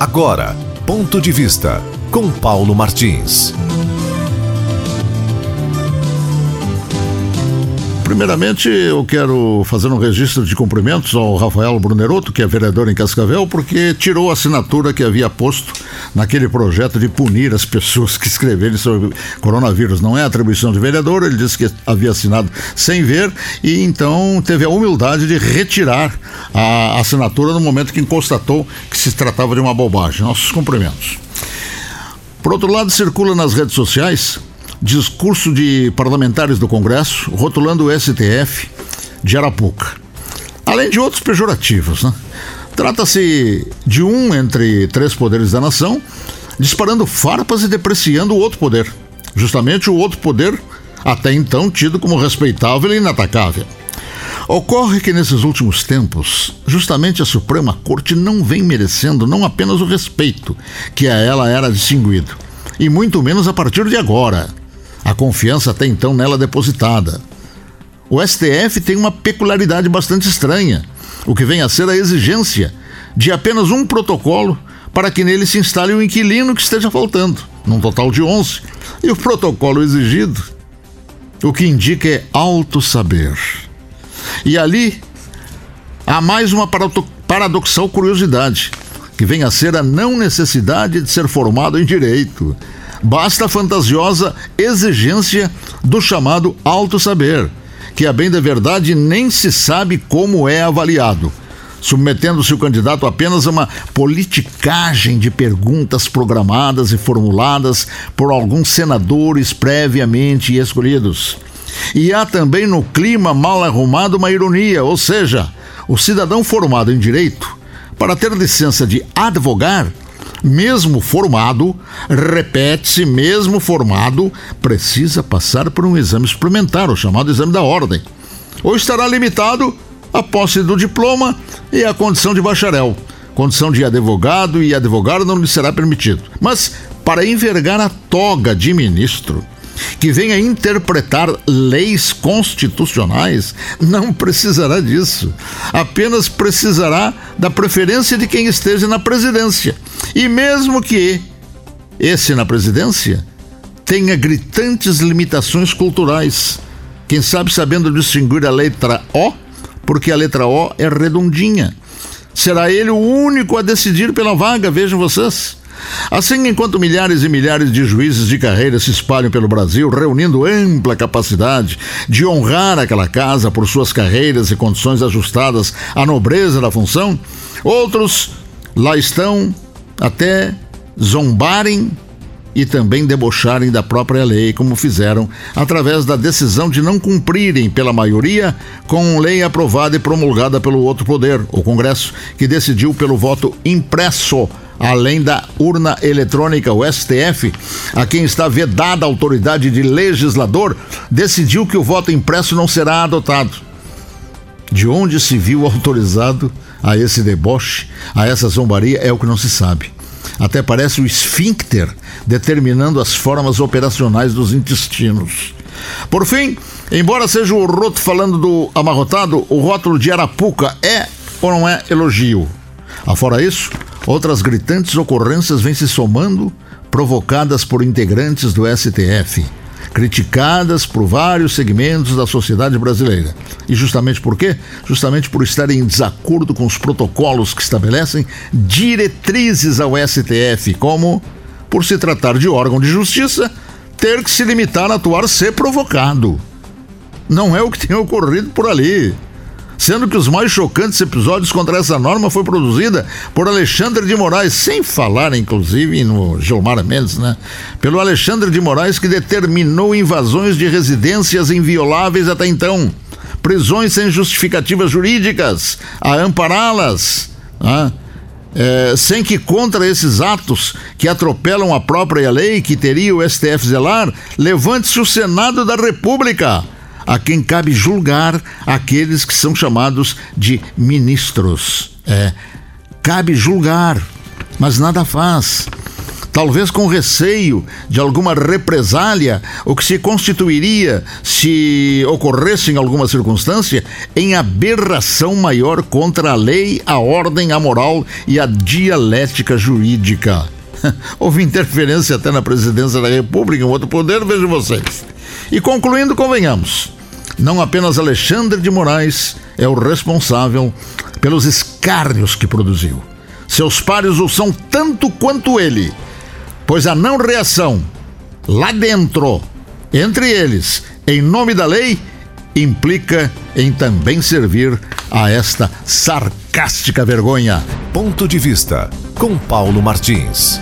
Agora, ponto de vista com Paulo Martins. Primeiramente, eu quero fazer um registro de cumprimentos ao Rafael Bruneroto, que é vereador em Cascavel, porque tirou a assinatura que havia posto naquele projeto de punir as pessoas que escreverem sobre coronavírus. Não é atribuição de vereador, ele disse que havia assinado sem ver e então teve a humildade de retirar a assinatura no momento que constatou que se tratava de uma bobagem. Nossos cumprimentos. Por outro lado, circula nas redes sociais discurso de parlamentares do Congresso rotulando o STF de Arapuca. Além de outros pejorativos, né? Trata-se de um entre três poderes da nação disparando farpas e depreciando o outro poder. Justamente o outro poder, até então tido como respeitável e inatacável. Ocorre que nesses últimos tempos, justamente a Suprema Corte não vem merecendo não apenas o respeito que a ela era distinguido, e muito menos a partir de agora, a confiança até então nela depositada. O STF tem uma peculiaridade bastante estranha, o que vem a ser a exigência de apenas um protocolo para que nele se instale o inquilino que esteja faltando, num total de 11. E o protocolo exigido, o que indica é alto saber. E ali há mais uma paradoxal curiosidade, que vem a ser a não necessidade de ser formado em direito basta a fantasiosa exigência do chamado alto saber, que a bem da verdade nem se sabe como é avaliado, submetendo-se o candidato apenas a uma politicagem de perguntas programadas e formuladas por alguns senadores previamente escolhidos. E há também no clima mal arrumado uma ironia, ou seja, o cidadão formado em direito, para ter licença de advogar, mesmo formado, repete-se, mesmo formado, precisa passar por um exame suplementar, o chamado exame da ordem. Ou estará limitado à posse do diploma e à condição de bacharel. Condição de advogado e advogado não lhe será permitido. Mas, para envergar a toga de ministro, que venha interpretar leis constitucionais, não precisará disso. Apenas precisará da preferência de quem esteja na presidência. E mesmo que esse na presidência tenha gritantes limitações culturais, quem sabe sabendo distinguir a letra O, porque a letra O é redondinha. Será ele o único a decidir pela vaga, vejam vocês. Assim, enquanto milhares e milhares de juízes de carreira se espalham pelo Brasil, reunindo ampla capacidade de honrar aquela casa por suas carreiras e condições ajustadas à nobreza da função, outros lá estão até zombarem e também debocharem da própria lei, como fizeram através da decisão de não cumprirem pela maioria com lei aprovada e promulgada pelo outro poder, o Congresso, que decidiu pelo voto impresso além da urna eletrônica, o STF, a quem está vedada a autoridade de legislador, decidiu que o voto impresso não será adotado. De onde se viu autorizado a esse deboche, a essa zombaria, é o que não se sabe. Até parece o esfíncter determinando as formas operacionais dos intestinos. Por fim, embora seja o Roto falando do amarrotado, o rótulo de Arapuca é ou não é elogio? Afora isso, Outras gritantes ocorrências vêm se somando, provocadas por integrantes do STF, criticadas por vários segmentos da sociedade brasileira. E justamente por quê? Justamente por estarem em desacordo com os protocolos que estabelecem diretrizes ao STF, como, por se tratar de órgão de justiça, ter que se limitar a atuar se provocado. Não é o que tem ocorrido por ali sendo que os mais chocantes episódios contra essa norma foi produzida por Alexandre de Moraes, sem falar inclusive no Gilmar Mendes, né? Pelo Alexandre de Moraes que determinou invasões de residências invioláveis até então, prisões sem justificativas jurídicas a ampará-las, né? É, sem que contra esses atos que atropelam a própria lei que teria o STF zelar, levante-se o Senado da República a quem cabe julgar aqueles que são chamados de ministros. É, cabe julgar, mas nada faz. Talvez com receio de alguma represália, o que se constituiria, se ocorresse em alguma circunstância, em aberração maior contra a lei, a ordem, a moral e a dialética jurídica. Houve interferência até na presidência da República, em outro poder, vejam vocês. E concluindo, convenhamos, não apenas Alexandre de Moraes é o responsável pelos escárnios que produziu. Seus pares o são tanto quanto ele, pois a não reação lá dentro, entre eles, em nome da lei, implica em também servir a esta sarcástica vergonha. Ponto de vista com Paulo Martins.